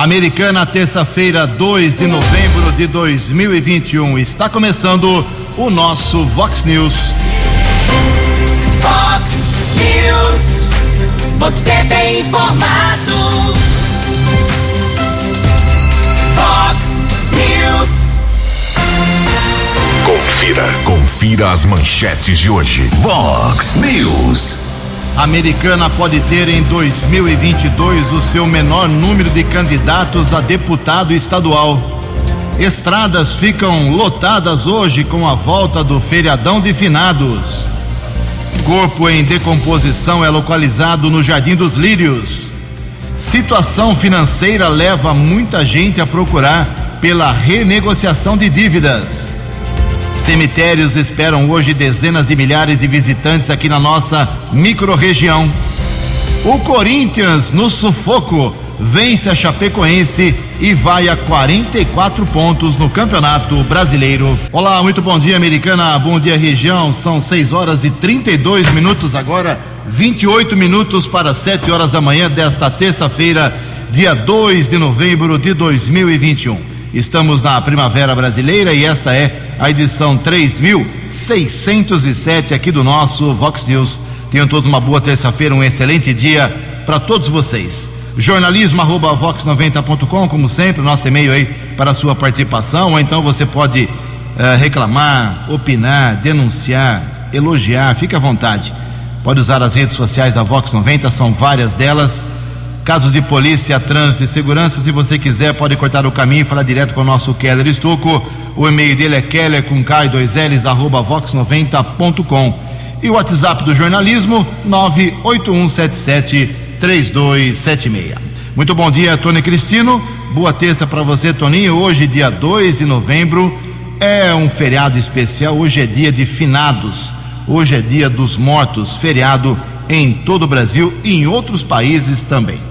Americana, terça-feira, 2 de novembro de 2021. Está começando o nosso Vox News. Vox News. Você tem informado. Vox News. Confira. Confira as manchetes de hoje. Vox News. Americana pode ter em 2022 o seu menor número de candidatos a deputado estadual. Estradas ficam lotadas hoje com a volta do feriadão de finados. Corpo em decomposição é localizado no Jardim dos Lírios. Situação financeira leva muita gente a procurar pela renegociação de dívidas. Cemitérios esperam hoje dezenas de milhares de visitantes aqui na nossa microrregião. O Corinthians, no sufoco, vence a Chapecoense e vai a 44 pontos no Campeonato Brasileiro. Olá, muito bom dia, americana. Bom dia, região. São 6 horas e 32 minutos agora, 28 minutos para 7 horas da manhã desta terça-feira, dia 2 de novembro de 2021. Estamos na Primavera Brasileira e esta é a edição 3607 aqui do nosso Vox News. Tenham todos uma boa terça-feira, um excelente dia para todos vocês. Jornalismo arroba vox90.com, como sempre, nosso e-mail aí para a sua participação, ou então você pode uh, reclamar, opinar, denunciar, elogiar, fique à vontade. Pode usar as redes sociais da Vox 90, são várias delas casos de polícia, trânsito e segurança. Se você quiser, pode cortar o caminho e falar direto com o nosso Keller Estuco. O e-mail dele é keller com K 2 L's, arroba vox90.com. E o WhatsApp do jornalismo, 981773276. Muito bom dia, Tony Cristino. Boa terça para você, Toninho. Hoje, dia 2 de novembro, é um feriado especial. Hoje é dia de finados. Hoje é dia dos mortos, feriado em todo o Brasil e em outros países também.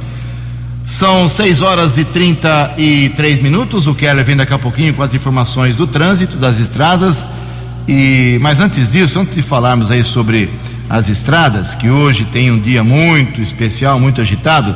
São 6 horas e 33 minutos. O Keller vem daqui a pouquinho com as informações do trânsito, das estradas. E, mas antes disso, antes de falarmos aí sobre as estradas, que hoje tem um dia muito especial, muito agitado,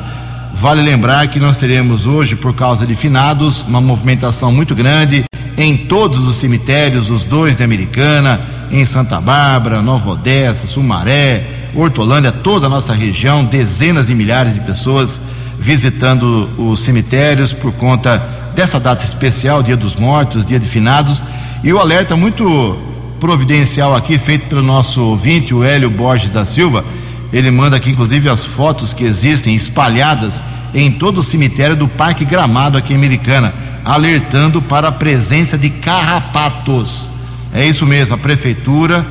vale lembrar que nós teremos hoje, por causa de finados, uma movimentação muito grande em todos os cemitérios, os dois de Americana, em Santa Bárbara, Nova Odessa, Sumaré, Hortolândia, toda a nossa região, dezenas de milhares de pessoas visitando os cemitérios por conta dessa data especial, Dia dos Mortos, Dia de Finados, e o alerta muito providencial aqui, feito pelo nosso ouvinte, o Hélio Borges da Silva, ele manda aqui inclusive as fotos que existem espalhadas em todo o cemitério do Parque Gramado aqui em Americana, alertando para a presença de carrapatos. É isso mesmo, a prefeitura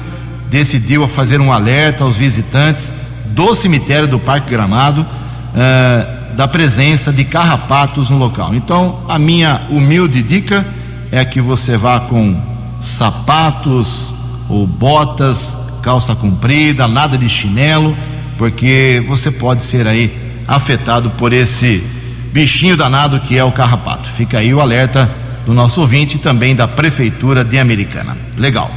decidiu fazer um alerta aos visitantes do cemitério do Parque Gramado. Uh, da presença de carrapatos no local. Então, a minha humilde dica é que você vá com sapatos ou botas, calça comprida, nada de chinelo, porque você pode ser aí afetado por esse bichinho danado que é o carrapato. Fica aí o alerta do nosso ouvinte e também da Prefeitura de Americana. Legal.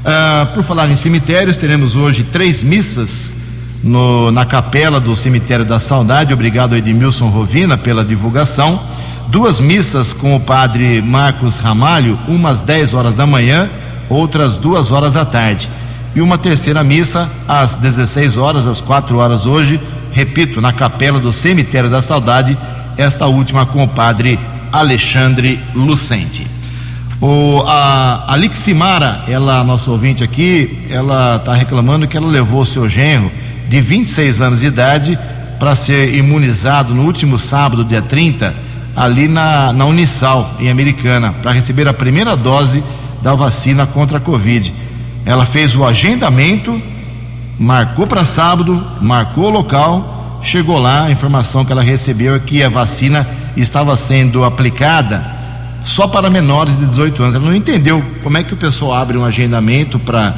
Uh, por falar em cemitérios, teremos hoje três missas no, na capela do Cemitério da Saudade. Obrigado, Edmilson Rovina, pela divulgação. Duas missas com o padre Marcos Ramalho, umas 10 horas da manhã, outras duas horas da tarde. E uma terceira missa às 16 horas, às 4 horas hoje, repito, na capela do Cemitério da Saudade, esta última com o padre Alexandre Lucente. O, a, a Liximara, ela, nosso ouvinte aqui, ela está reclamando que ela levou seu genro de 26 anos de idade para ser imunizado no último sábado, dia 30, ali na, na Unisal, em Americana, para receber a primeira dose da vacina contra a Covid. Ela fez o agendamento, marcou para sábado, marcou o local, chegou lá, a informação que ela recebeu é que a vacina estava sendo aplicada só para menores de 18 anos. Ela não entendeu como é que o pessoal abre um agendamento para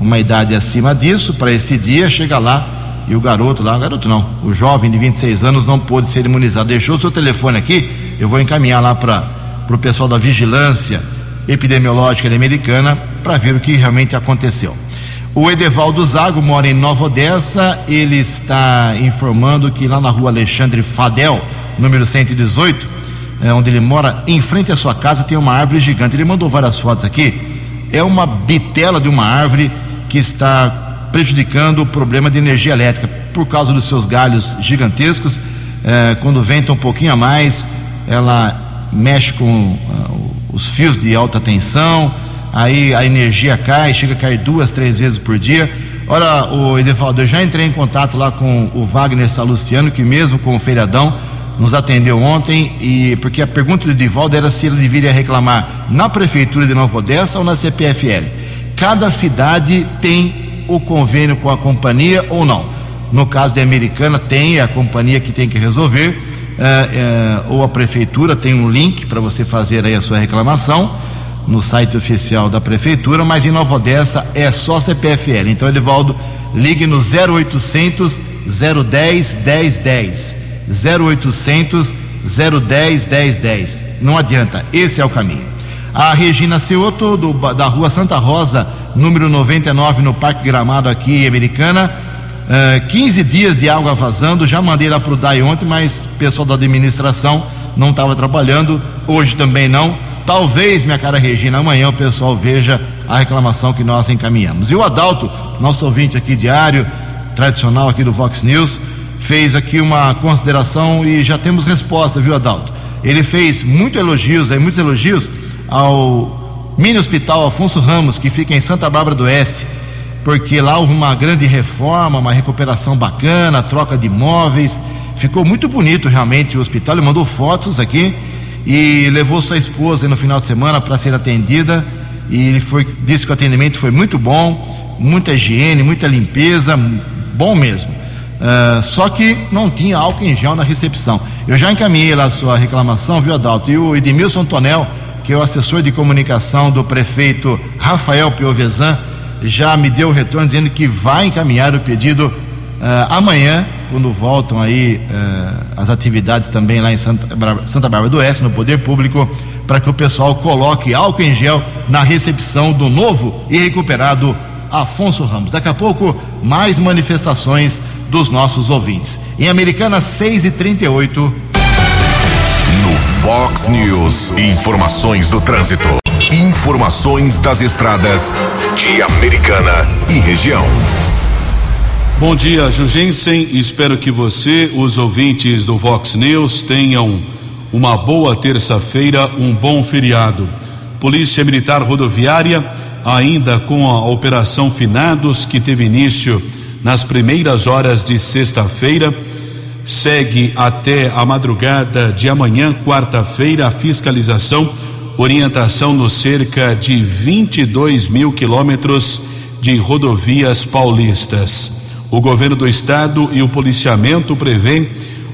uma idade acima disso, para esse dia, chega lá e o garoto lá, garoto não, o jovem de 26 anos não pôde ser imunizado. Deixou o seu telefone aqui, eu vou encaminhar lá para o pessoal da vigilância epidemiológica americana para ver o que realmente aconteceu. O Edevaldo Zago mora em Nova Odessa, ele está informando que lá na rua Alexandre Fadel, número 118, é, onde ele mora, em frente à sua casa tem uma árvore gigante. Ele mandou várias fotos aqui. É uma bitela de uma árvore que está prejudicando o problema de energia elétrica por causa dos seus galhos gigantescos. É, quando venta um pouquinho a mais, ela mexe com uh, os fios de alta tensão, aí a energia cai, chega a cair duas, três vezes por dia. Olha, o Edevaldo, eu já entrei em contato lá com o Wagner Salustiano, que mesmo com o feriadão nos atendeu ontem, e porque a pergunta do Edivaldo era se ele deveria reclamar na Prefeitura de Nova Odessa ou na CPFL. Cada cidade tem o convênio com a companhia ou não. No caso da Americana, tem a companhia que tem que resolver, é, é, ou a Prefeitura tem um link para você fazer aí a sua reclamação no site oficial da Prefeitura, mas em Nova Odessa é só CPFL. Então, Edivaldo, ligue no 0800 010 1010. 0800 010 1010. Não adianta, esse é o caminho. A Regina Ceuto, do, da rua Santa Rosa, número 99, no Parque Gramado, aqui Americana. Uh, 15 dias de água vazando. Já mandei lá para o DAI ontem, mas o pessoal da administração não estava trabalhando. Hoje também não. Talvez, minha cara Regina, amanhã o pessoal veja a reclamação que nós encaminhamos. E o Adalto, nosso ouvinte aqui diário, tradicional aqui do Vox News, fez aqui uma consideração e já temos resposta, viu, Adalto? Ele fez muitos elogios, aí, muitos elogios ao mini hospital Afonso Ramos, que fica em Santa Bárbara do Oeste, porque lá houve uma grande reforma, uma recuperação bacana, troca de móveis, ficou muito bonito realmente o hospital. Ele mandou fotos aqui e levou sua esposa no final de semana para ser atendida e ele foi, disse que o atendimento foi muito bom, muita higiene, muita limpeza, bom mesmo. Uh, só que não tinha álcool em gel na recepção. Eu já encaminhei lá a sua reclamação, viu, Adalto? E o Edmilson Tonel, que o assessor de comunicação do prefeito Rafael Piovesan, já me deu o retorno dizendo que vai encaminhar o pedido uh, amanhã, quando voltam aí uh, as atividades também lá em Santa, Santa Bárbara do Oeste, no Poder Público, para que o pessoal coloque álcool em gel na recepção do novo e recuperado Afonso Ramos. Daqui a pouco, mais manifestações dos nossos ouvintes. Em Americana 6 e 38 No Fox News, informações do trânsito. Informações das estradas de Americana e região. Bom dia, Jugensen. Espero que você, os ouvintes do Vox News, tenham uma boa terça-feira, um bom feriado. Polícia Militar Rodoviária, ainda com a Operação Finados, que teve início nas primeiras horas de sexta-feira. Segue até a madrugada de amanhã, quarta-feira, a fiscalização, orientação no cerca de 22 mil quilômetros de rodovias paulistas. O governo do estado e o policiamento prevêem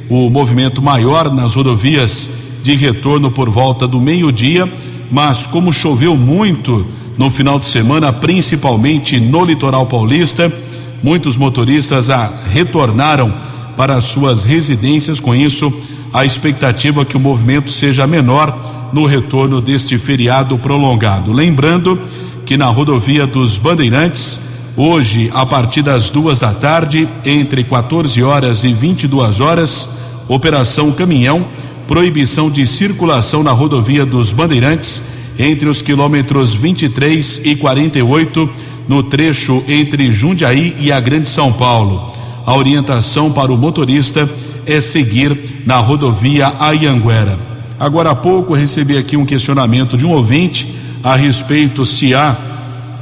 o movimento maior nas rodovias de retorno por volta do meio-dia, mas como choveu muito no final de semana, principalmente no litoral paulista, muitos motoristas retornaram para suas residências. Com isso, a expectativa é que o movimento seja menor no retorno deste feriado prolongado. Lembrando que na rodovia dos Bandeirantes, hoje, a partir das duas da tarde, entre 14 horas e 22 horas, Operação Caminhão, proibição de circulação na rodovia dos Bandeirantes entre os quilômetros 23 e 48 no trecho entre Jundiaí e a Grande São Paulo. A orientação para o motorista é seguir na rodovia Ayanguera. Agora há pouco recebi aqui um questionamento de um ouvinte a respeito se há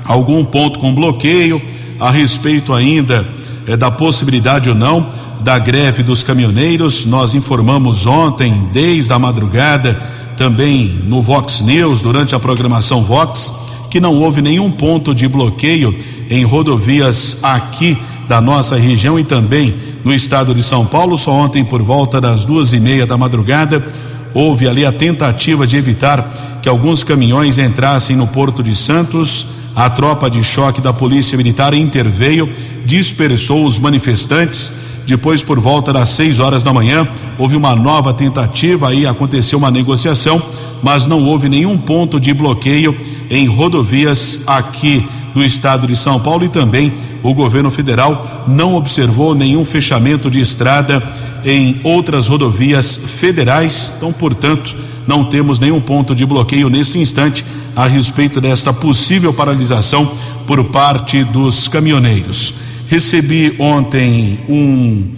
algum ponto com bloqueio, a respeito ainda é, da possibilidade ou não da greve dos caminhoneiros. Nós informamos ontem, desde a madrugada, também no Vox News, durante a programação Vox que não houve nenhum ponto de bloqueio em rodovias aqui da nossa região e também no estado de São Paulo. Só ontem, por volta das duas e meia da madrugada, houve ali a tentativa de evitar que alguns caminhões entrassem no Porto de Santos. A tropa de choque da Polícia Militar interveio, dispersou os manifestantes. Depois, por volta das seis horas da manhã, houve uma nova tentativa, aí aconteceu uma negociação, mas não houve nenhum ponto de bloqueio em rodovias aqui no estado de São Paulo e também o governo federal não observou nenhum fechamento de estrada em outras rodovias federais. Então, portanto, não temos nenhum ponto de bloqueio nesse instante a respeito desta possível paralisação por parte dos caminhoneiros. Recebi ontem um,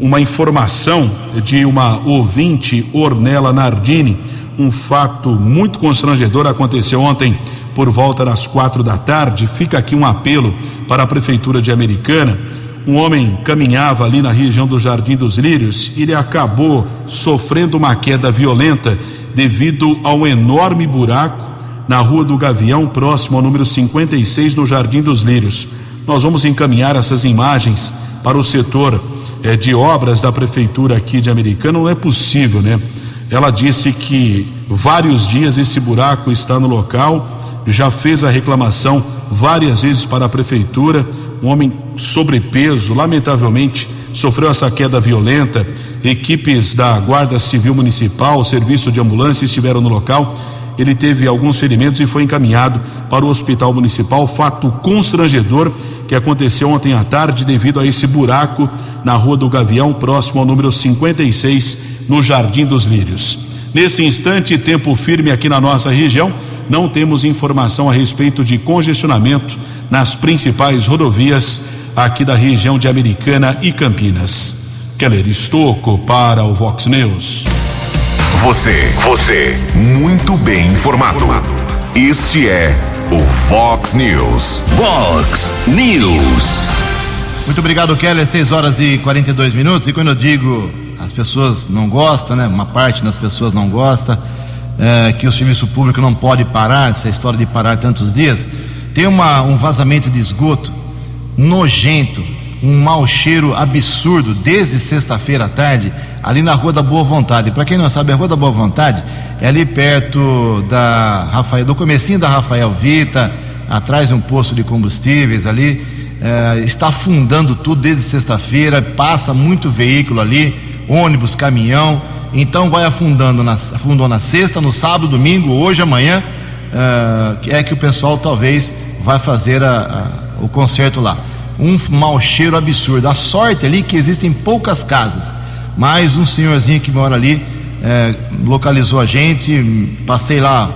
uma informação de uma ouvinte, Ornella Nardini. Um fato muito constrangedor aconteceu ontem por volta das quatro da tarde. Fica aqui um apelo para a Prefeitura de Americana. Um homem caminhava ali na região do Jardim dos Lírios ele acabou sofrendo uma queda violenta devido a um enorme buraco na Rua do Gavião, próximo ao número 56 no Jardim dos Lírios. Nós vamos encaminhar essas imagens para o setor eh, de obras da prefeitura aqui de Americana. Não é possível, né? Ela disse que vários dias esse buraco está no local, já fez a reclamação várias vezes para a prefeitura. Um homem sobrepeso, lamentavelmente, sofreu essa queda violenta. Equipes da Guarda Civil Municipal, Serviço de Ambulância estiveram no local. Ele teve alguns ferimentos e foi encaminhado para o Hospital Municipal. Fato constrangedor que aconteceu ontem à tarde devido a esse buraco na Rua do Gavião, próximo ao número 56, no Jardim dos Lírios. Nesse instante, tempo firme aqui na nossa região, não temos informação a respeito de congestionamento nas principais rodovias aqui da região de Americana e Campinas. Keller Estocco para o Vox News. Você, você, muito bem informado. Este é o Fox News. Fox News. Muito obrigado, Keller. 6 horas e 42 minutos. E quando eu digo as pessoas não gostam, né? Uma parte das pessoas não gosta, é, que o serviço público não pode parar, essa história de parar tantos dias. Tem uma, um vazamento de esgoto nojento, um mau cheiro absurdo desde sexta-feira à tarde, ali na Rua da Boa Vontade. Para quem não sabe, a Rua da Boa Vontade é ali perto da Rafael, do comecinho da Rafael Vita, atrás de um posto de combustíveis ali. É, está afundando tudo desde sexta-feira, passa muito veículo ali, ônibus, caminhão. Então vai afundando na, afundou na sexta, no sábado, domingo, hoje, amanhã. É, é que o pessoal talvez vai fazer a, a, o concerto lá. Um mau cheiro absurdo. A sorte ali que existem poucas casas, mas um senhorzinho que mora ali é, localizou a gente. Passei lá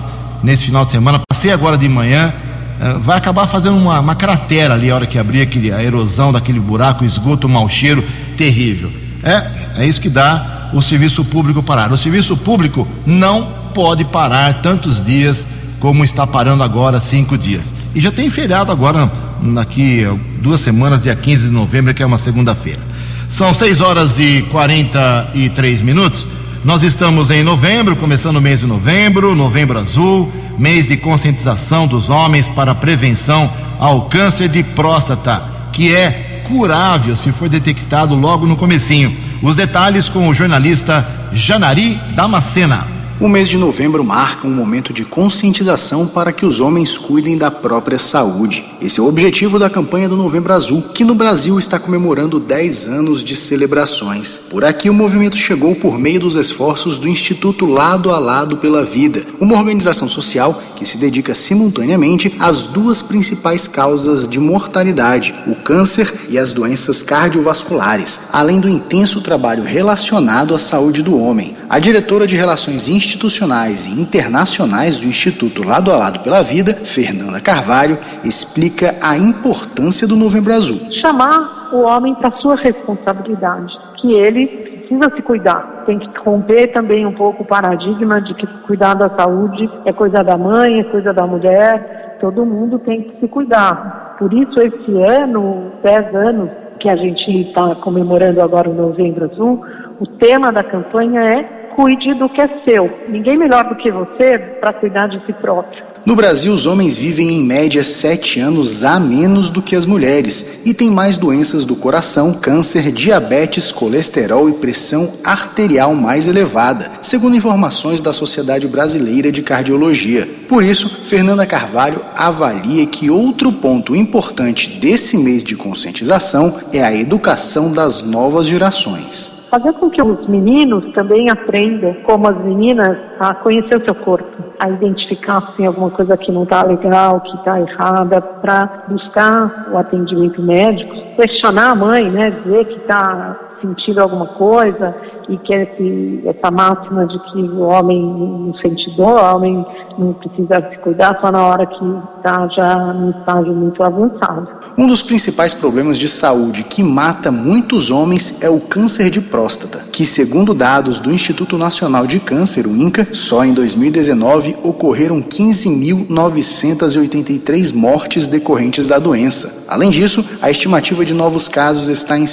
nesse final de semana, passei agora de manhã. É, vai acabar fazendo uma, uma cratera ali a hora que abrir aquele, a erosão daquele buraco, esgoto, mau cheiro terrível. É, é isso que dá o serviço público parar. O serviço público não pode parar tantos dias como está parando agora, cinco dias. E já tem feriado agora, daqui duas semanas, dia 15 de novembro, que é uma segunda-feira. São 6 horas e 43 minutos. Nós estamos em novembro, começando o mês de novembro, novembro azul, mês de conscientização dos homens para prevenção ao câncer de próstata, que é curável se for detectado logo no comecinho. Os detalhes com o jornalista Janari Damascena. O mês de novembro marca um momento de conscientização para que os homens cuidem da própria saúde. Esse é o objetivo da campanha do Novembro Azul, que no Brasil está comemorando 10 anos de celebrações. Por aqui, o movimento chegou por meio dos esforços do Instituto Lado a Lado pela Vida, uma organização social que se dedica simultaneamente às duas principais causas de mortalidade, o câncer e as doenças cardiovasculares, além do intenso trabalho relacionado à saúde do homem. A diretora de Relações Institucionais e Internacionais do Instituto Lado a Lado pela Vida, Fernanda Carvalho, explica a importância do Novembro Azul. Chamar o homem para sua responsabilidade, que ele precisa se cuidar. Tem que romper também um pouco o paradigma de que cuidar da saúde é coisa da mãe, é coisa da mulher. Todo mundo tem que se cuidar. Por isso, esse ano, 10 anos que a gente está comemorando agora o Novembro Azul, o tema da campanha é cuide do que é seu. Ninguém melhor do que você para cuidar de si próprio. No Brasil, os homens vivem em média sete anos a menos do que as mulheres e têm mais doenças do coração, câncer, diabetes, colesterol e pressão arterial mais elevada, segundo informações da Sociedade Brasileira de Cardiologia. Por isso, Fernanda Carvalho avalia que outro ponto importante desse mês de conscientização é a educação das novas gerações fazer com que os meninos também aprendam, como as meninas, a conhecer o seu corpo, a identificar se tem alguma coisa que não está legal, que está errada, para buscar o atendimento médico, questionar a mãe, né, dizer que está sentido alguma coisa e que esse, essa máxima de que o homem não sente dor, o homem não precisa se cuidar só na hora que está já num estágio muito avançado. Um dos principais problemas de saúde que mata muitos homens é o câncer de próstata, que, segundo dados do Instituto Nacional de Câncer, o INCA, só em 2019 ocorreram 15.983 mortes decorrentes da doença. Além disso, a estimativa de novos casos está em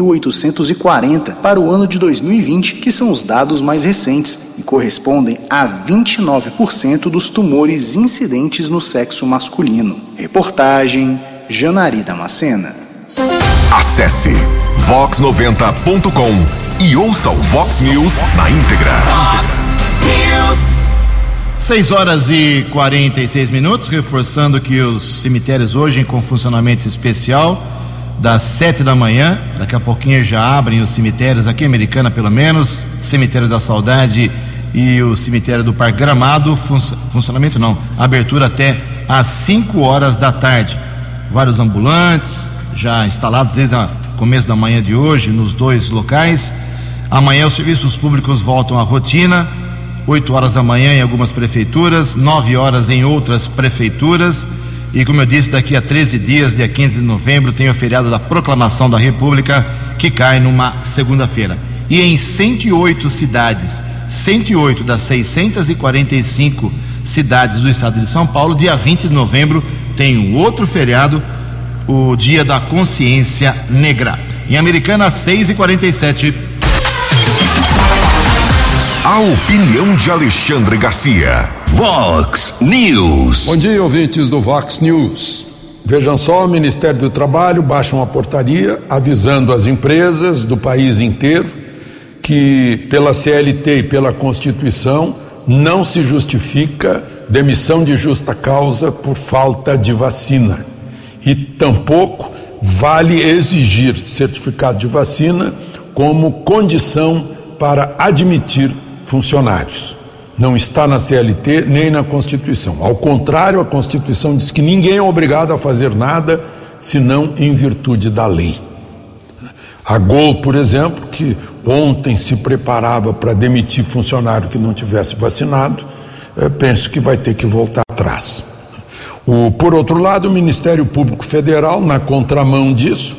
65.840 para o ano de 2020, que são os dados mais recentes e correspondem a 29% dos tumores incidentes no sexo masculino. Reportagem Janari Damascena. Acesse vox90.com e ouça o Vox News na íntegra. Fox News. 6 horas e 46 minutos, reforçando que os cemitérios hoje com funcionamento especial das 7 da manhã, daqui a pouquinho já abrem os cemitérios aqui em Americana pelo menos, cemitério da Saudade e o cemitério do Parque Gramado, fun funcionamento não, abertura até às 5 horas da tarde. Vários ambulantes já instalados desde o começo da manhã de hoje nos dois locais. Amanhã os serviços públicos voltam à rotina, 8 horas da manhã em algumas prefeituras, 9 horas em outras prefeituras. E como eu disse, daqui a 13 dias, dia 15 de novembro, tem o feriado da Proclamação da República, que cai numa segunda-feira. E em 108 cidades, 108 das 645 cidades do estado de São Paulo, dia 20 de novembro, tem um outro feriado, o Dia da Consciência Negra. Em Americana, 6 e 47 A opinião de Alexandre Garcia. Vox News. Bom dia, ouvintes do Vox News. Vejam só, o Ministério do Trabalho baixa uma portaria avisando as empresas do país inteiro que, pela CLT e pela Constituição, não se justifica demissão de justa causa por falta de vacina. E tampouco vale exigir certificado de vacina como condição para admitir funcionários. Não está na CLT nem na Constituição. Ao contrário, a Constituição diz que ninguém é obrigado a fazer nada senão em virtude da lei. A Gol, por exemplo, que ontem se preparava para demitir funcionário que não tivesse vacinado, eh, penso que vai ter que voltar atrás. O, por outro lado, o Ministério Público Federal, na contramão disso,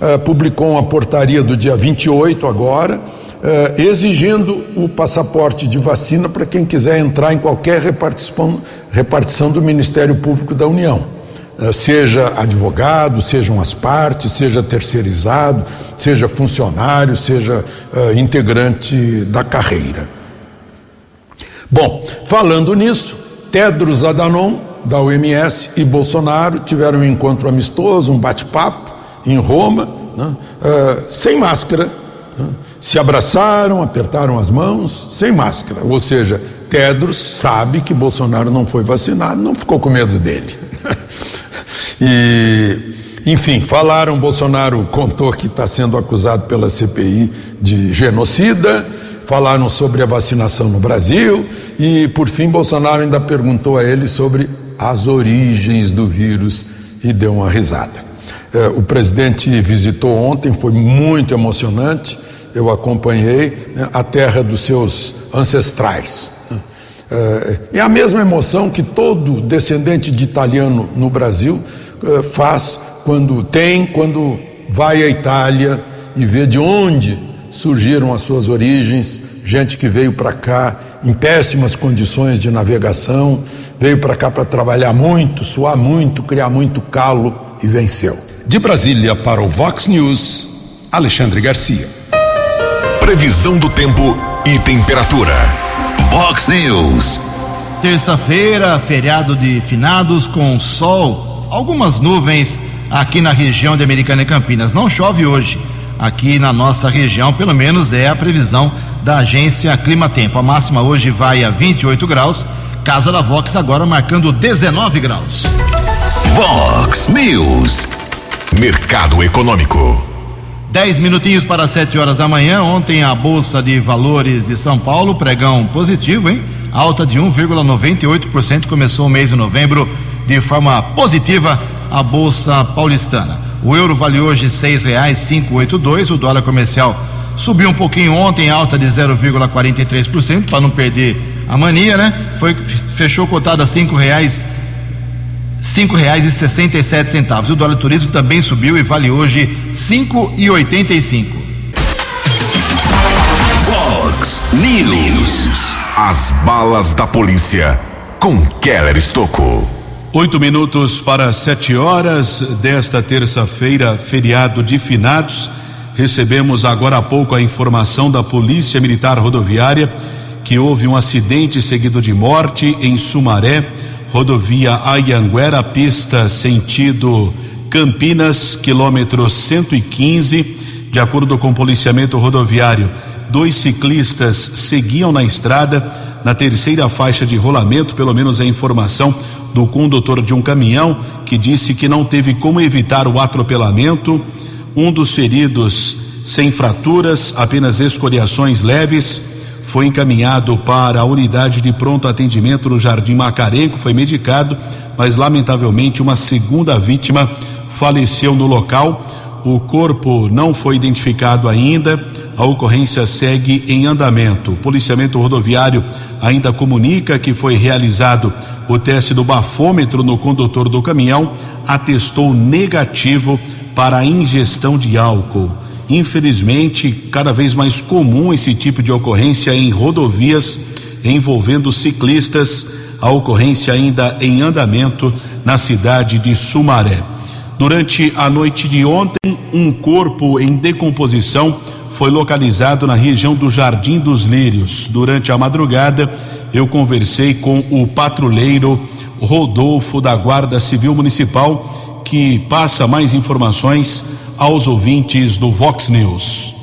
eh, publicou uma portaria do dia 28 agora, eh, exigindo o passaporte de vacina para quem quiser entrar em qualquer repartição, do Ministério Público da União. Eh, seja advogado, sejam as partes, seja terceirizado, seja funcionário, seja eh, integrante da carreira. Bom, falando nisso, Tedros Adhanom, da OMS, e Bolsonaro tiveram um encontro amistoso, um bate-papo em Roma, né, eh, sem máscara. né, se abraçaram, apertaram as mãos, sem máscara. Ou seja, Tedros sabe que Bolsonaro não foi vacinado, não ficou com medo dele. e, enfim, falaram, Bolsonaro contou que está sendo acusado pela CPI de genocida, falaram sobre a vacinação no Brasil e, por fim, Bolsonaro ainda perguntou a ele sobre as origens do vírus e deu uma risada. Eh, o presidente visitou ontem, foi muito emocionante. Eu acompanhei né, a terra dos seus ancestrais. Eh, É a mesma emoção que todo descendente de italiano no Brasil eh, faz quando tem, quando vai à Itália e vê de onde surgiram as suas origens, gente que veio para cá em péssimas condições de navegação, veio para cá para trabalhar muito, suar muito, criar muito calo e venceu. De Brasília para o Vox News, Alexandre Garcia. Previsão do tempo e temperatura. Vox News. Terça-feira, feriado de finados com sol, algumas nuvens aqui na região de Americana e Campinas. Não chove hoje aqui na nossa região, pelo menos é a previsão da agência Clima Tempo. A máxima hoje vai a 28 graus. Casa da Vox agora marcando 19 graus. Vox News. Mercado Econômico. 10 minutinhos para 7 horas da manhã. Ontem a Bolsa de Valores de São Paulo, pregão positivo, hein? Alta de 1,98%. Começou o mês de novembro de forma positiva a Bolsa Paulistana. O euro vale hoje R$ 6,582. O dólar comercial subiu um pouquinho ontem, alta de 0,43%, para não perder a mania, né? Foi, fechou cotado a cinco reais cinco reais e sessenta e sete centavos. O dólar turismo também subiu e vale hoje cinco e oitenta e cinco. Fox News. As balas da polícia com Keller Estocou. Oito minutos para sete horas desta terça-feira, feriado de finados. Recebemos agora há pouco a informação da Polícia Militar Rodoviária que houve um acidente seguido de morte em Sumaré, rodovia Ayanguera, pista sentido Campinas, quilômetro 115. De acordo com o policiamento rodoviário, dois ciclistas seguiam na estrada na terceira faixa de rolamento, pelo menos a informação do condutor de um caminhão que disse que não teve como evitar o atropelamento. Um dos feridos sem fraturas, apenas escoriações leves, foi encaminhado para a unidade de pronto atendimento no Jardim Macarenco, foi medicado, mas lamentavelmente uma segunda vítima faleceu no local. O corpo não foi identificado ainda. A ocorrência segue em andamento. O policiamento rodoviário ainda comunica que foi realizado o teste do bafômetro no condutor do caminhão, atestou negativo para a ingestão de álcool. Infelizmente, cada vez mais comum esse tipo de ocorrência em rodovias envolvendo ciclistas. A ocorrência ainda em andamento na cidade de Sumaré. Durante a noite de ontem, um corpo em decomposição foi localizado na região do Jardim dos Lírios. Durante a madrugada, eu conversei com o patrulheiro Rodolfo da Guarda Civil Municipal, que passa mais informações aos ouvintes do Vox News.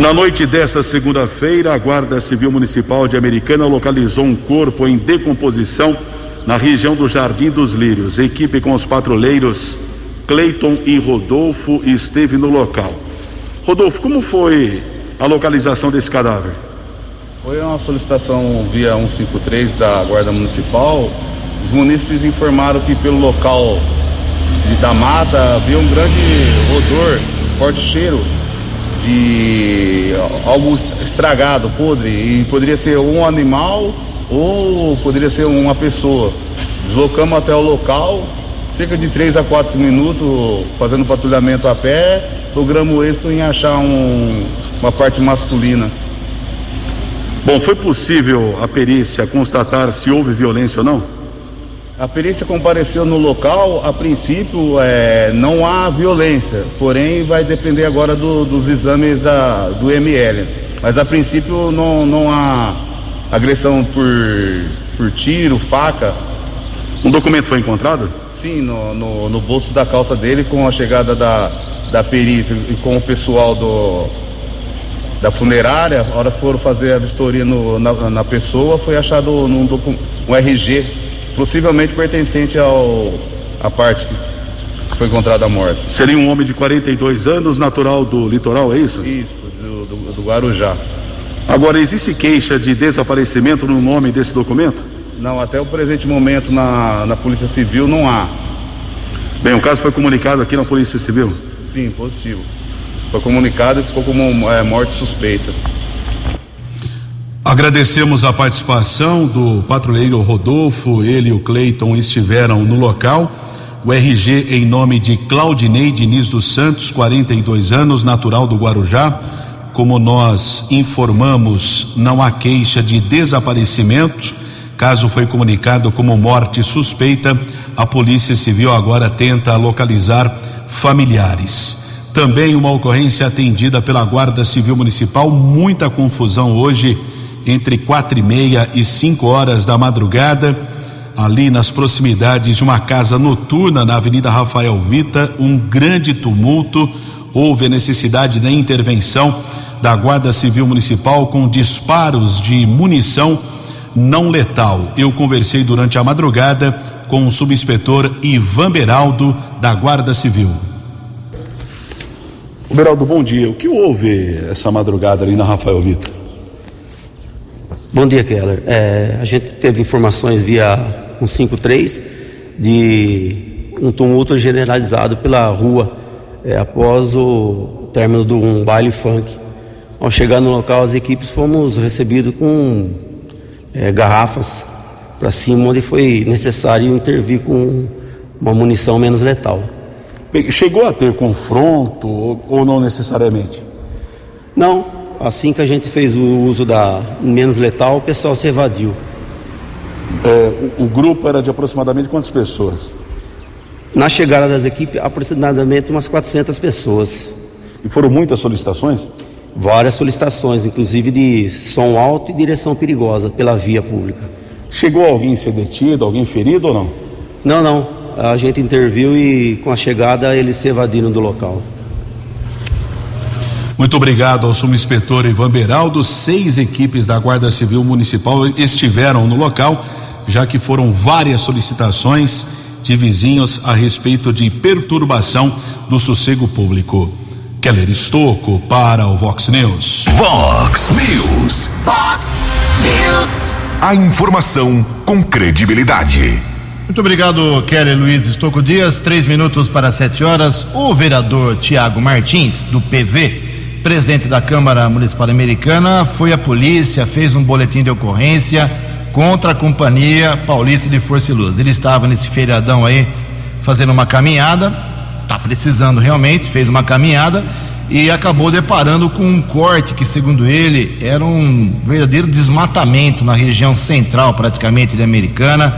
Na noite desta segunda-feira, a Guarda Civil Municipal de Americana localizou um corpo em decomposição na região do Jardim dos Lírios. A equipe com os patrulheiros Cleiton e Rodolfo esteve no local. Rodolfo, como foi a localização desse cadáver? Foi uma solicitação via 153 da Guarda Municipal. Os munícipes informaram que pelo local da mata havia um grande odor, forte cheiro de algo estragado, podre, e poderia ser um animal ou poderia ser uma pessoa. Deslocamos até o local, cerca de 3 a 4 minutos, fazendo patrulhamento a pé, logramos êxito em achar um, uma parte masculina. Bom, foi possível a perícia constatar se houve violência ou não? A perícia compareceu no local, a princípio é, não há violência, porém vai depender agora do, dos exames da, do ML. Mas a princípio não, não há agressão por, por tiro, faca. Um documento foi encontrado? Sim, no, no, no bolso da calça dele, com a chegada da, da perícia e com o pessoal do, da funerária, a hora que foram fazer a vistoria no, na, na pessoa, foi achado num, um RG possivelmente pertencente ao a parte que foi encontrada morta. Seria um homem de 42 anos, natural do litoral, é isso? Isso, do, do, do Guarujá. Agora, existe queixa de desaparecimento no nome desse documento? Não, até o presente momento na, na Polícia Civil não há. Bem, o caso foi comunicado aqui na Polícia Civil? Sim, positivo. Foi comunicado e ficou como é, morte suspeita. Agradecemos a participação do patrulheiro Rodolfo, ele e o Cleiton estiveram no local. O RG em nome de Claudinei Diniz dos Santos, 42 anos, natural do Guarujá. Como nós informamos, não há queixa de desaparecimento. Caso foi comunicado como morte suspeita, a Polícia Civil agora tenta localizar familiares. Também uma ocorrência atendida pela Guarda Civil Municipal, muita confusão hoje entre quatro e meia e cinco horas da madrugada, ali nas proximidades de uma casa noturna na Avenida Rafael Vita, um grande tumulto. Houve a necessidade da intervenção da Guarda Civil Municipal com disparos de munição não letal. Eu conversei durante a madrugada com o subinspetor Ivan Beraldo, da Guarda Civil. Beraldo, bom dia. O que houve essa madrugada ali na Rafael Vitor? Bom dia, Keller. É, a gente teve informações via 153 de um tumulto generalizado pela rua é, após o término de um baile funk. Ao chegar no local, as equipes fomos recebidos com é, garrafas para cima, onde foi necessário intervir com uma munição menos letal. Chegou a ter confronto ou, ou não necessariamente? Não, assim que a gente fez o uso da menos letal, o pessoal se evadiu. É, o, o, grupo era de aproximadamente quantas pessoas? Na chegada das equipes, aproximadamente umas 400 pessoas. E foram muitas solicitações? Várias solicitações, inclusive de som alto e direção perigosa pela via pública. Chegou alguém a ser detido, alguém ferido ou não? Não, não. A gente interviu e com a chegada eles se evadiram do local. Muito obrigado ao subinspetor Ivan Beraldo. Seis equipes da Guarda Civil Municipal estiveram no local, já que foram várias solicitações de vizinhos a respeito de perturbação do sossego público. Keller Estocco para o Vox News. Vox News. Vox News. A informação com credibilidade. Muito obrigado, Keller Luiz Estocco Dias. Três minutos para sete horas. O vereador Tiago Martins, do PV, presidente da Câmara Municipal Americana, foi à polícia, fez um boletim de ocorrência contra a Companhia Paulista de Força e Luz. Ele estava nesse feriadão aí fazendo uma caminhada, tá precisando realmente, fez uma caminhada e acabou deparando com um corte que, segundo ele, era um verdadeiro desmatamento na região central, praticamente, de Americana.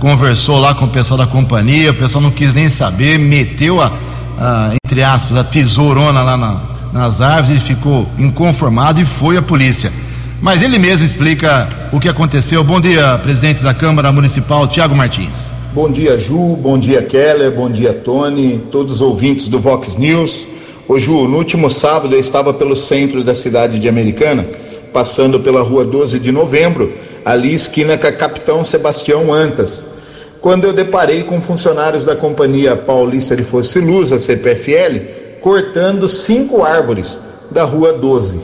Conversou lá com o pessoal da companhia, o pessoal não quis nem saber, meteu a, a entre aspas, a tesourona lá na, nas árvores, e ficou inconformado e foi à polícia. Mas ele mesmo explica o que aconteceu. Bom dia, presidente da Câmara Municipal, Tiago Martins. Bom dia, Ju. Bom dia, Keller. Bom dia, Tony. Todos os ouvintes do Vox News. Ô, Ju, no último sábado eu estava pelo centro da cidade de Americana, passando pela rua 12 de novembro, ali esquina com a Capitão Sebastião Antas, quando eu deparei com funcionários da Companhia Paulista de Força e Luz, a CPFL, cortando cinco árvores da rua 12.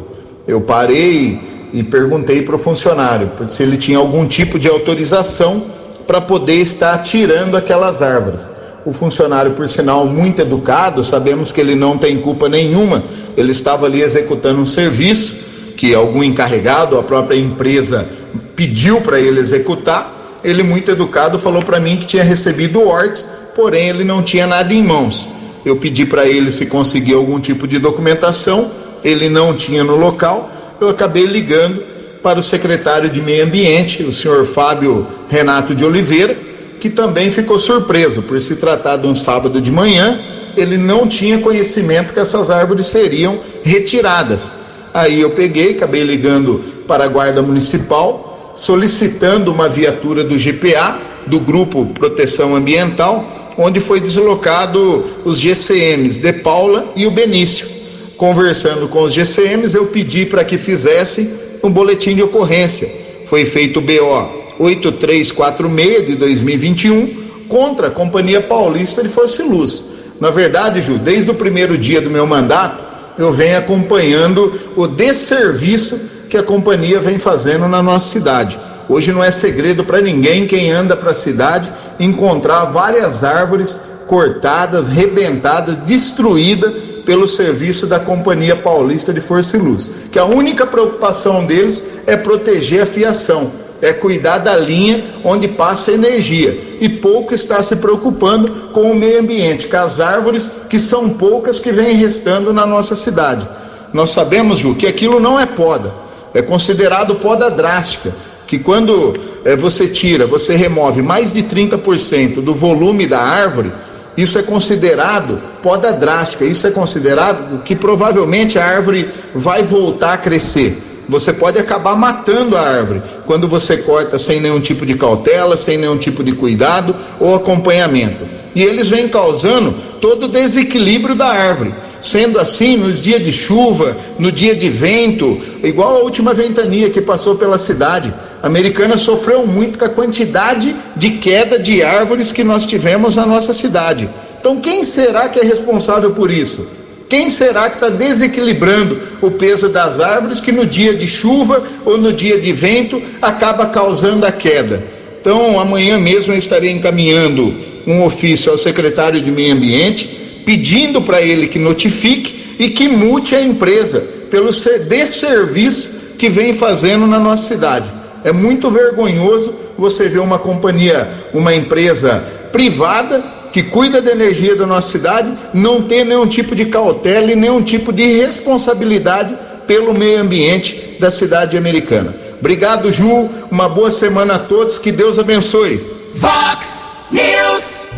Eu parei e perguntei para o funcionário se ele tinha algum tipo de autorização para poder estar tirando aquelas árvores. O funcionário, por sinal, muito educado, sabemos que ele não tem culpa nenhuma, ele estava ali executando um serviço que algum encarregado, a própria empresa pediu para ele executar. Ele, muito educado, falou para mim que tinha recebido ordens, porém ele não tinha nada em mãos. Eu pedi para ele se conseguir algum tipo de documentação, ele não tinha no local eu acabei ligando para o secretário de Meio Ambiente, o senhor Fábio Renato de Oliveira, que também ficou surpreso por se tratar de um sábado de manhã, ele não tinha conhecimento que essas árvores seriam retiradas. Aí eu peguei, acabei ligando para a Guarda Municipal, solicitando uma viatura do GPA, do Grupo Proteção Ambiental, onde foi deslocado os GCMs de Paula e o Benício conversando com os GCMs, eu pedi para que fizessem um boletim de ocorrência. Foi feito o BO 8346 de 2021 contra a Companhia Paulista de Força Luz. Na verdade, Ju, desde o primeiro dia do meu mandato, eu venho acompanhando o desserviço que a companhia vem fazendo na nossa cidade. Hoje não é segredo para ninguém quem anda para a cidade encontrar várias árvores cortadas, rebentadas, destruídas pelo serviço da Companhia Paulista de Força e Luz, que a única preocupação deles é proteger a fiação, é cuidar da linha onde passa a energia e pouco está se preocupando com o meio ambiente, com as árvores que são poucas que vêm restando na nossa cidade. Nós sabemos, Ju, que aquilo não é poda, é considerado poda drástica, que quando é, você tira, você remove mais de 30% do volume da árvore, isso é considerado poda drástica, isso é considerado que provavelmente a árvore vai voltar a crescer. Você pode acabar matando a árvore quando você corta sem nenhum tipo de cautela, sem nenhum tipo de cuidado ou acompanhamento. E eles vêm causando todo o desequilíbrio da árvore. Sendo assim, nos dias de chuva, no dia de vento, igual a última ventania que passou pela cidade, americana sofreu muito com a quantidade de queda de árvores que nós tivemos na nossa cidade. Então, quem será que é responsável por isso? Quem será que está desequilibrando o peso das árvores que no dia de chuva ou no dia de vento acaba causando a queda? Então, amanhã mesmo eu estarei encaminhando um ofício ao secretário de Meio Ambiente pedindo para ele que notifique e que multe a empresa pelo desserviço que vem fazendo na nossa cidade. É muito vergonhoso você ver uma companhia, uma empresa privada que cuida da energia da nossa cidade não ter nenhum tipo de cautela e nenhum tipo de responsabilidade pelo meio ambiente da cidade americana. Obrigado, Ju. Uma boa semana a todos. Que Deus abençoe. Vox News.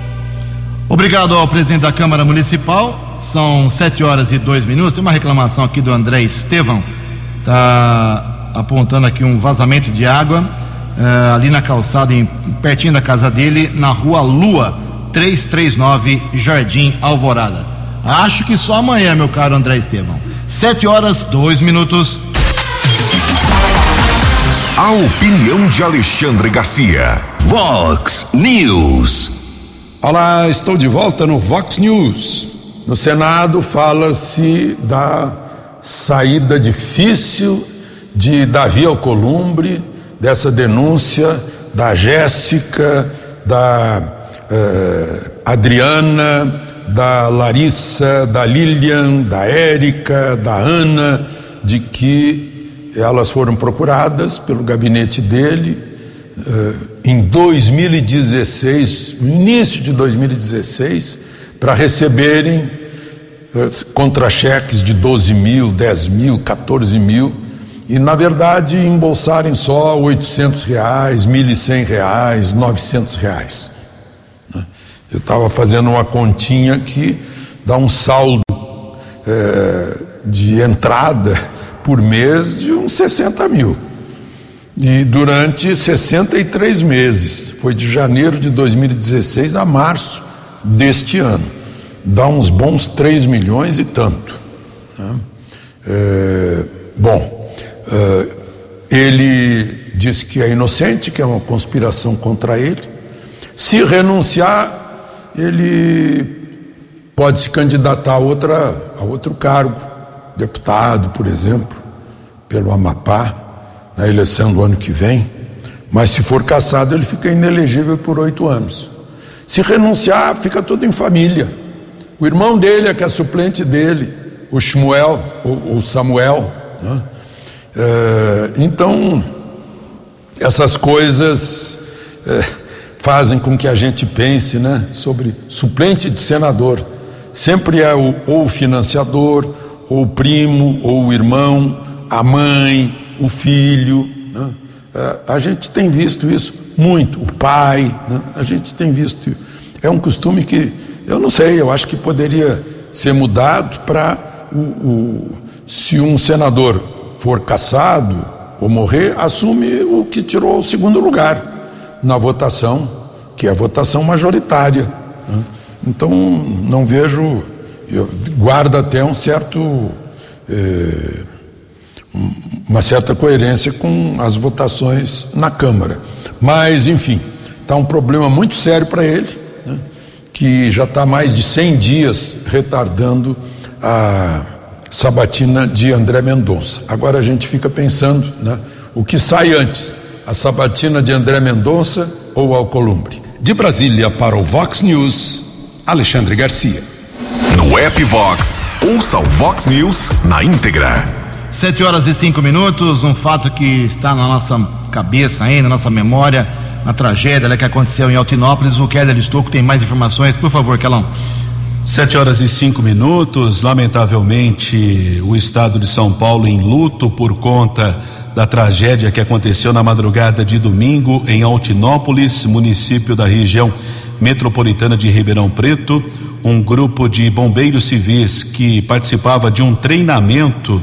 Obrigado ao presidente da Câmara Municipal. São sete horas e dois minutos. Tem uma reclamação aqui do André Estevão. Está apontando aqui um vazamento de água uh, ali na calçada, em, pertinho da casa dele, na rua Lua, 339, Jardim Alvorada. Acho que só amanhã, meu caro André Estevão. Sete horas, dois minutos. A opinião de Alexandre Garcia. Vox News. Olá, estou de volta no Vox News. No Senado fala-se da saída difícil de Davi Alcolumbre, dessa denúncia da Jéssica, da eh, Adriana, da Larissa, da Lilian, da Érica, da Ana, de que elas foram procuradas pelo gabinete dele uh, em 2016, no início de 2016, para receberem uh, contra-cheques de 12 mil, 10 mil, 14 mil, e na verdade embolsarem só 800 reais, 1.100 reais, 900 reais. Né? Eu estava fazendo uma continha que dá um saldo uh, de entrada por mês de uns 60 mil. E durante 63 meses, foi de janeiro de 2016 a março deste ano. Dá uns bons 3 milhões e tanto. Né? É, bom, é, ele diz que é inocente, que é uma conspiração contra ele. Se renunciar, ele pode se candidatar a, outra, a outro cargo deputado, por exemplo, pelo Amapá, na eleição do ano que vem, mas se for caçado, ele fica inelegível por oito anos. Se renunciar, fica tudo em família. O irmão dele é que é suplente dele, o Shmuel, o, Samuel. Né? É, então, essas coisas é, fazem com que a gente pense né, sobre suplente de senador. Sempre é o, ou o financiador, ou o primo, ou o irmão, a mãe, o filho. Né? É, a gente tem visto isso muito, o pai, né? a gente tem visto. É um costume que, eu não sei, eu acho que poderia ser mudado para o, o, se um senador for caçado ou morrer, assume o que tirou o segundo lugar na votação, que é a votação majoritária. Né? Então, não vejo eu, guarda até um certo é, uma certa coerência com as votações na Câmara. Mas, enfim, está um problema muito sério para ele, né, que já está mais de 100 dias retardando a sabatina de André Mendonça. Agora a gente fica pensando né, o que sai antes, a sabatina de André Mendonça ou Alcolumbre. De Brasília para o Vox News, Alexandre Garcia. No app Vox, ouça o Vox News na íntegra. Sete horas e cinco minutos, um fato que está na nossa cabeça ainda, na nossa memória, na tragédia né, que aconteceu em Altinópolis. O Keller Estouco tem mais informações, por favor, Kelão. Sete horas e cinco minutos, lamentavelmente o estado de São Paulo em luto por conta da tragédia que aconteceu na madrugada de domingo em Altinópolis, município da região metropolitana de Ribeirão Preto. Um grupo de bombeiros civis que participava de um treinamento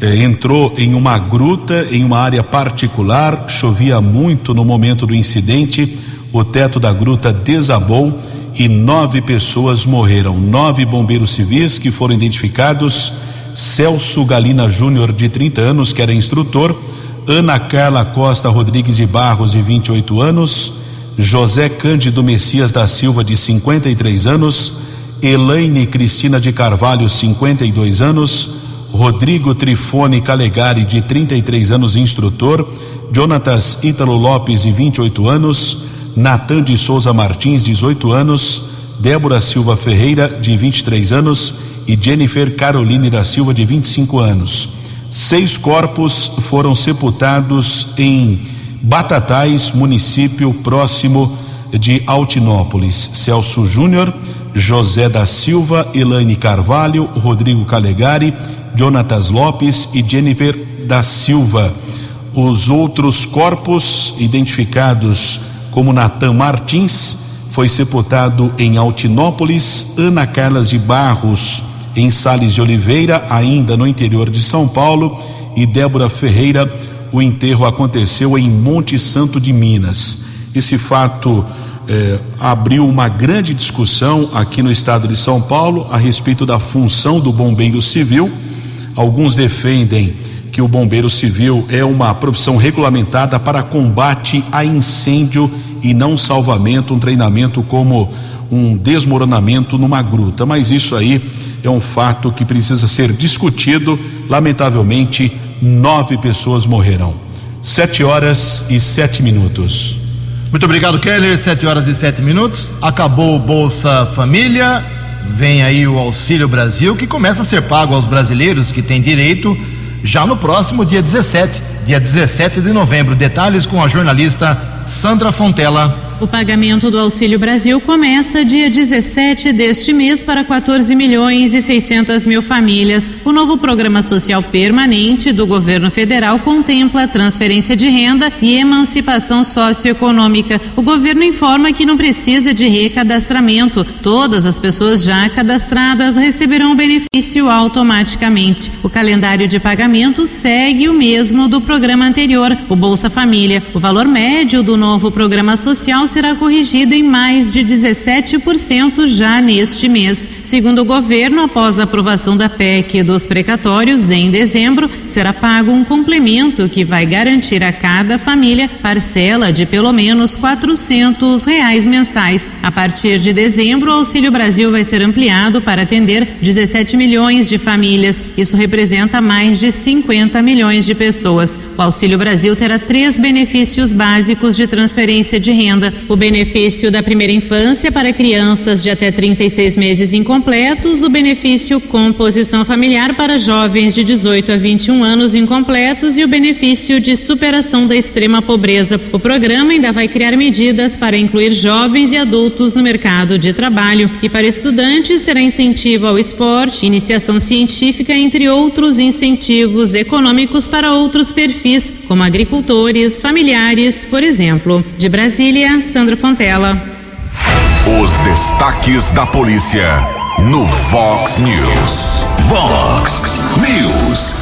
eh, entrou em uma gruta em uma área particular, chovia muito no momento do incidente, o teto da gruta desabou e nove pessoas morreram. Nove bombeiros civis que foram identificados: Celso Galina Júnior, de 30 anos, que era instrutor, Ana Carla Costa Rodrigues de Barros, de 28 anos, José Cândido Messias da Silva, de 53 anos, Elaine Cristina de Carvalho, 52 anos, Rodrigo Trifone Calegari, de 33 anos, instrutor, Jonatas Ítalo Lopes, de 28 anos, Natan de Souza Martins, 18 anos, Débora Silva Ferreira, de 23 anos, e Jennifer Caroline da Silva, de 25 anos. Seis corpos foram sepultados em Batatais, município próximo de Altinópolis. Celso Júnior, José da Silva, Elaine Carvalho, Rodrigo Calegari, Jonatas Lopes e Jennifer da Silva. Os outros corpos, identificados como Natan Martins, foi sepultado em Altinópolis, Ana Carlas de Barros, em Sales de Oliveira, ainda no interior de São Paulo, e Débora Ferreira. O enterro aconteceu em Monte Santo de Minas. Esse fato eh, abriu uma grande discussão aqui no estado de São Paulo a respeito da função do bombeiro civil. Alguns defendem que o bombeiro civil é uma profissão regulamentada para combate a incêndio e não salvamento, um treinamento como um desmoronamento numa gruta. Mas isso aí é um fato que precisa ser discutido. Lamentavelmente, nove pessoas morreram. Sete horas e sete minutos. Muito obrigado, Keller. Sete horas e sete minutos. Acabou o Bolsa Família. Vem aí o Auxílio Brasil, que começa a ser pago aos brasileiros que têm direito já no próximo dia 17, dia 17 de novembro. Detalhes com a jornalista Sandra Fontela. O pagamento do Auxílio Brasil começa dia 17 deste mês para 14 milhões e 600 mil famílias. O novo programa social permanente do governo federal contempla transferência de renda e emancipação socioeconômica. O governo informa que não precisa de recadastramento. Todas as pessoas já cadastradas receberão o benefício automaticamente. O calendário de pagamento segue o mesmo do programa anterior, o Bolsa Família. O valor médio do novo programa social será corrigido em mais de 17% já neste mês. Segundo o governo, após a aprovação da PEC dos precatórios em dezembro, será pago um complemento que vai garantir a cada família parcela de pelo menos quatrocentos reais mensais. A partir de dezembro, o Auxílio Brasil vai ser ampliado para atender 17 milhões de famílias. Isso representa mais de 50 milhões de pessoas. O Auxílio Brasil terá três benefícios básicos de transferência de renda: o benefício da primeira infância para crianças de até 36 meses incompletos, o benefício composição familiar para jovens de 18 a 21 anos incompletos. E o benefício de superação da extrema pobreza. O programa ainda vai criar medidas para incluir jovens e adultos no mercado de trabalho. E para estudantes terá incentivo ao esporte, iniciação científica, entre outros incentivos econômicos para outros perfis, como agricultores, familiares, por exemplo. De Brasília, Sandra Fontela. Os destaques da polícia no Vox News. Vox News.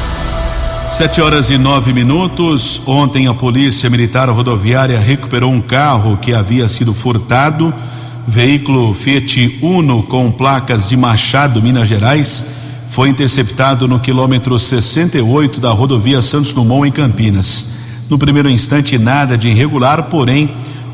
Sete horas e nove minutos. Ontem a Polícia Militar Rodoviária recuperou um carro que havia sido furtado. Veículo Fiat Uno com placas de Machado, Minas Gerais, foi interceptado no quilômetro 68 da rodovia Santos Dumont, em Campinas. No primeiro instante, nada de irregular, porém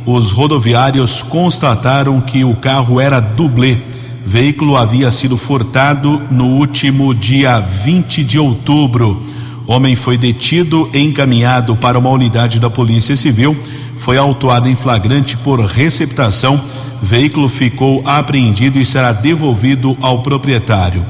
os rodoviários constataram que o carro era dublê. Veículo havia sido furtado no último dia 20 de outubro. Homem foi detido e encaminhado para uma unidade da Polícia Civil. Foi autuado em flagrante por receptação. Veículo ficou apreendido e será devolvido ao proprietário.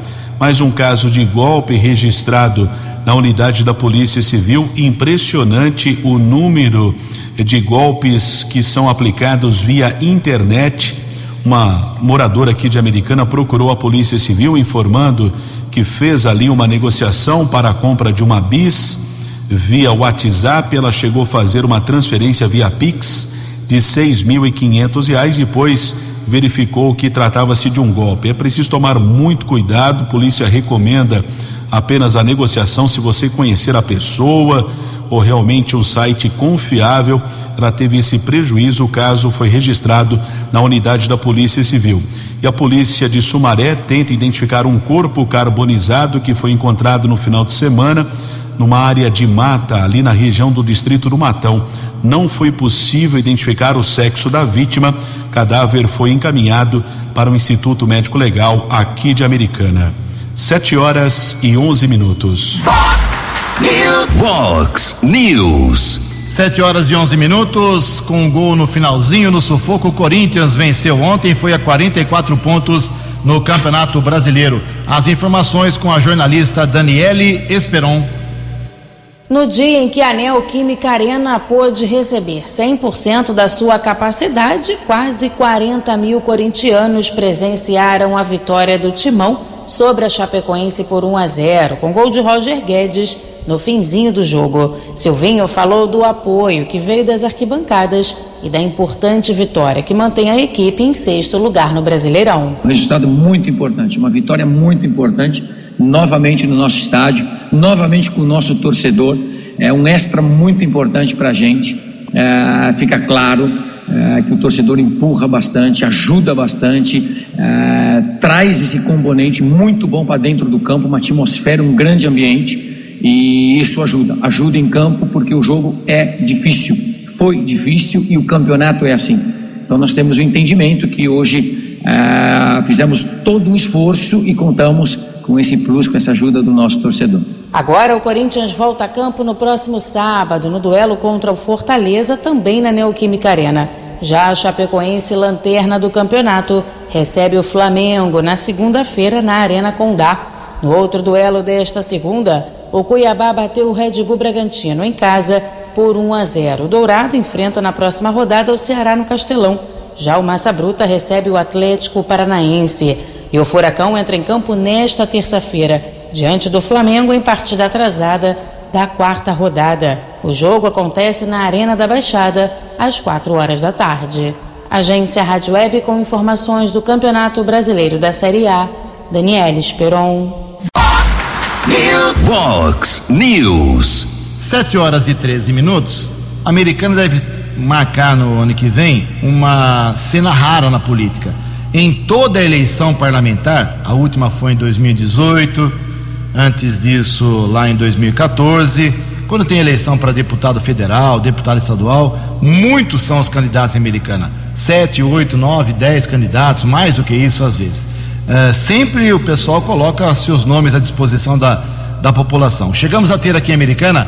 Mais um caso de golpe registrado na unidade da Polícia Civil. Impressionante o número de golpes que são aplicados via internet. Uma moradora aqui de Americana procurou a Polícia Civil informando que fez ali uma negociação para a compra de uma bis via WhatsApp. Ela chegou a fazer uma transferência via Pix de seis mil e quinhentos reais. Depois verificou que tratava-se de um golpe. É preciso tomar muito cuidado. polícia recomenda apenas a negociação se você conhecer a pessoa ou realmente um site confiável. Ela teve esse prejuízo. O caso foi registrado na unidade da Polícia Civil. E a polícia de Sumaré tenta identificar um corpo carbonizado que foi encontrado no final de semana numa área de mata ali na região do distrito do Matão. Não foi possível identificar o sexo da vítima. O cadáver foi encaminhado para o Instituto Médico Legal aqui de Americana. Sete horas e onze minutos. Fox News. Vox News. Sete horas e 11 minutos, com um gol no finalzinho, no sufoco, o Corinthians venceu ontem, foi a 44 pontos no Campeonato Brasileiro. As informações com a jornalista Daniele Esperon. No dia em que a Neoquímica Arena pôde receber 100% da sua capacidade, quase 40 mil corintianos presenciaram a vitória do Timão sobre a Chapecoense por 1 a 0, com gol de Roger Guedes no finzinho do jogo. Silvinho falou do apoio que veio das arquibancadas e da importante vitória que mantém a equipe em sexto lugar no Brasileirão. Um resultado muito importante, uma vitória muito importante novamente no nosso estádio, novamente com o nosso torcedor. É um extra muito importante para a gente. É, fica claro é, que o torcedor empurra bastante, ajuda bastante, é, traz esse componente muito bom para dentro do campo, uma atmosfera, um grande ambiente. E isso ajuda, ajuda em campo porque o jogo é difícil, foi difícil e o campeonato é assim. Então nós temos o entendimento que hoje é, fizemos todo um esforço e contamos com esse plus, com essa ajuda do nosso torcedor. Agora o Corinthians volta a campo no próximo sábado, no duelo contra o Fortaleza, também na Neoquímica Arena. Já a Chapecoense, lanterna do campeonato, recebe o Flamengo na segunda-feira na Arena Condá. No outro duelo desta segunda, o Cuiabá bateu o Red Bull Bragantino em casa por 1 a 0. O Dourado enfrenta na próxima rodada o Ceará no Castelão. Já o Massa Bruta recebe o Atlético Paranaense. E o Furacão entra em campo nesta terça-feira, diante do Flamengo em partida atrasada da quarta rodada. O jogo acontece na Arena da Baixada, às quatro horas da tarde. Agência Rádio Web com informações do Campeonato Brasileiro da Série A. Daniela Esperon. Fox News. Fox News. 7 horas e 13 minutos. A americana deve marcar no ano que vem uma cena rara na política em toda a eleição parlamentar, a última foi em 2018, antes disso lá em 2014, quando tem eleição para deputado federal, deputado estadual, muitos são os candidatos em Americana. Sete, oito, nove, dez candidatos, mais do que isso às vezes. É, sempre o pessoal coloca seus nomes à disposição da, da população. Chegamos a ter aqui em Americana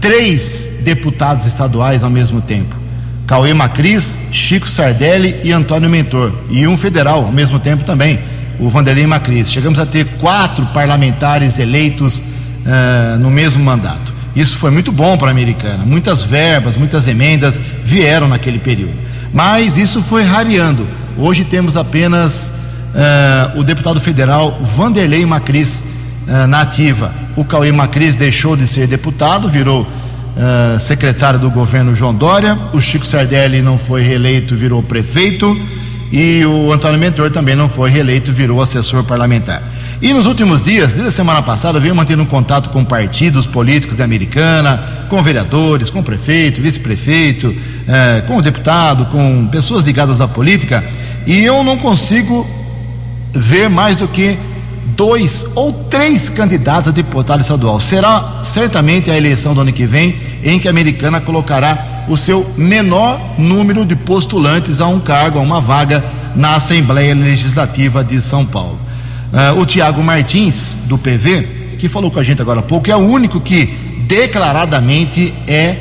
três deputados estaduais ao mesmo tempo. Cauê Macris, Chico Sardelli e Antônio Mentor. E um federal ao mesmo tempo também, o Vanderlei Macris. Chegamos a ter quatro parlamentares eleitos uh, no mesmo mandato. Isso foi muito bom para a americana. Muitas verbas, muitas emendas vieram naquele período. Mas isso foi rareando. Hoje temos apenas uh, o deputado federal Vanderlei Macris uh, na ativa. O Cauê Macris deixou de ser deputado, virou uh, secretário do governo João Dória, o Chico Sardelli não foi reeleito, virou prefeito, e o Antônio Mentor também não foi reeleito, virou assessor parlamentar. E nos últimos dias, desde a semana passada, eu venho mantendo um contato com partidos políticos da Americana, com vereadores, com prefeito, vice-prefeito, eh, com deputado, com pessoas ligadas à política, e eu não consigo ver mais do que dois ou três candidatos a deputado estadual. Será certamente a eleição do ano que vem em que a americana colocará o seu menor número de postulantes a um cargo, a uma vaga na Assembleia Legislativa de São Paulo. Uh, o Tiago Martins, do PV, que falou com a gente agora há pouco, é o único que declaradamente é,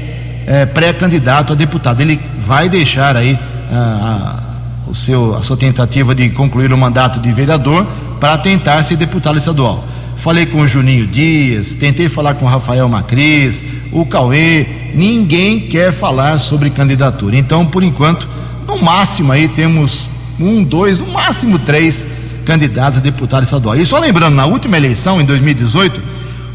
é pré-candidato a deputado. Ele vai deixar aí uh, a, o seu, a sua tentativa de concluir o mandato de vereador para tentar ser deputado estadual. Falei com o Juninho Dias, tentei falar com o Rafael Macris, o Cauê, ninguém quer falar sobre candidatura. Então, por enquanto, no máximo aí temos um, dois, no máximo três candidatos a deputado estadual. E só lembrando, na última eleição, em 2018,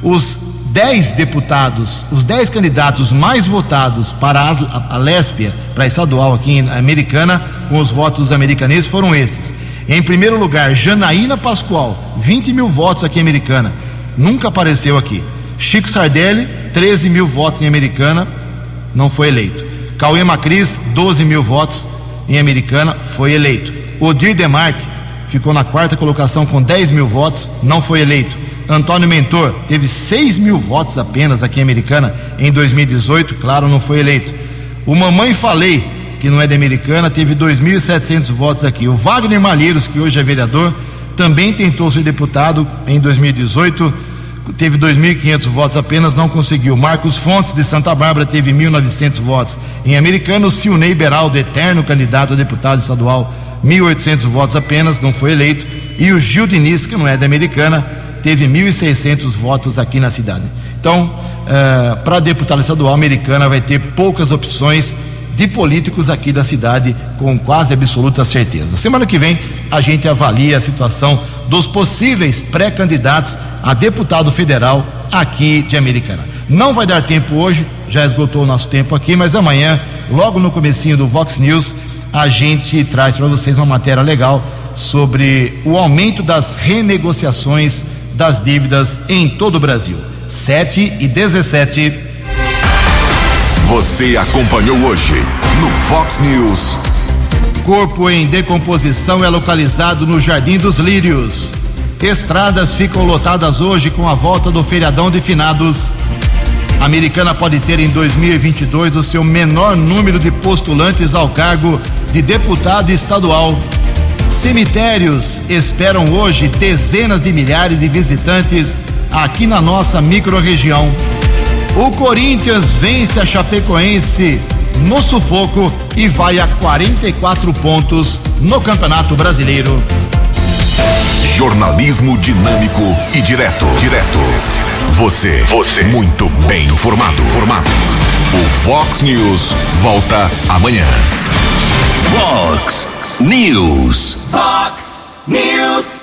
os dez deputados, os dez candidatos mais votados para a, a Léspia, para a estadual aqui em Americana, com os votos americaneses, foram esses. Em primeiro lugar, Janaína Pascoal, 20 mil votos aqui em Americana, nunca apareceu aqui. Chico Sardelli, 13 mil votos em Americana, não foi eleito. Cauê Macris, 12 mil votos em Americana, foi eleito. Odir Demarque ficou na quarta colocação com 10 mil votos, não foi eleito. Antônio Mentor teve 6 mil votos apenas aqui em Americana em 2018, claro, não foi eleito. O Mamãe Falei, que não é da Americana, teve 2.700 votos aqui. O Wagner Malheiros, que hoje é vereador, também tentou ser deputado em 2018, teve 2.500 votos apenas, não conseguiu. Marcos Fontes de Santa Bárbara teve 1.900 votos. Em Americano, Silnei Beraldo, eterno candidato a deputado estadual, 1.800 votos apenas, não foi eleito. E o Gil Diniz, que não é da Americana, teve 1.600 votos aqui na cidade. Então, uh, para deputado estadual, Americana vai ter poucas opções de políticos aqui da cidade, com quase absoluta certeza. Semana que vem, a gente avalia a situação dos possíveis pré-candidatos a deputado federal aqui de Americana. Não vai dar tempo hoje, já esgotou o nosso tempo aqui, mas amanhã, logo no comecinho do Vox News, a gente traz para vocês uma matéria legal sobre o aumento das renegociações das dívidas em todo o Brasil. 7 e 17. Você acompanhou hoje no Fox News. Corpo em decomposição é localizado no Jardim dos Lírios. Estradas ficam lotadas hoje com a volta do feriadão de finados. A americana pode ter em 2022 o seu menor número de postulantes ao cargo de deputado estadual. Cemitérios esperam hoje dezenas de milhares de visitantes aqui na nossa microrregião. O Corinthians vence a Chapecoense no sufoco e vai a 44 pontos no Campeonato Brasileiro. Jornalismo dinâmico e direto. Direto. Você. Você. Muito bem informado. Formado. O Fox News volta amanhã. Fox News. Fox News.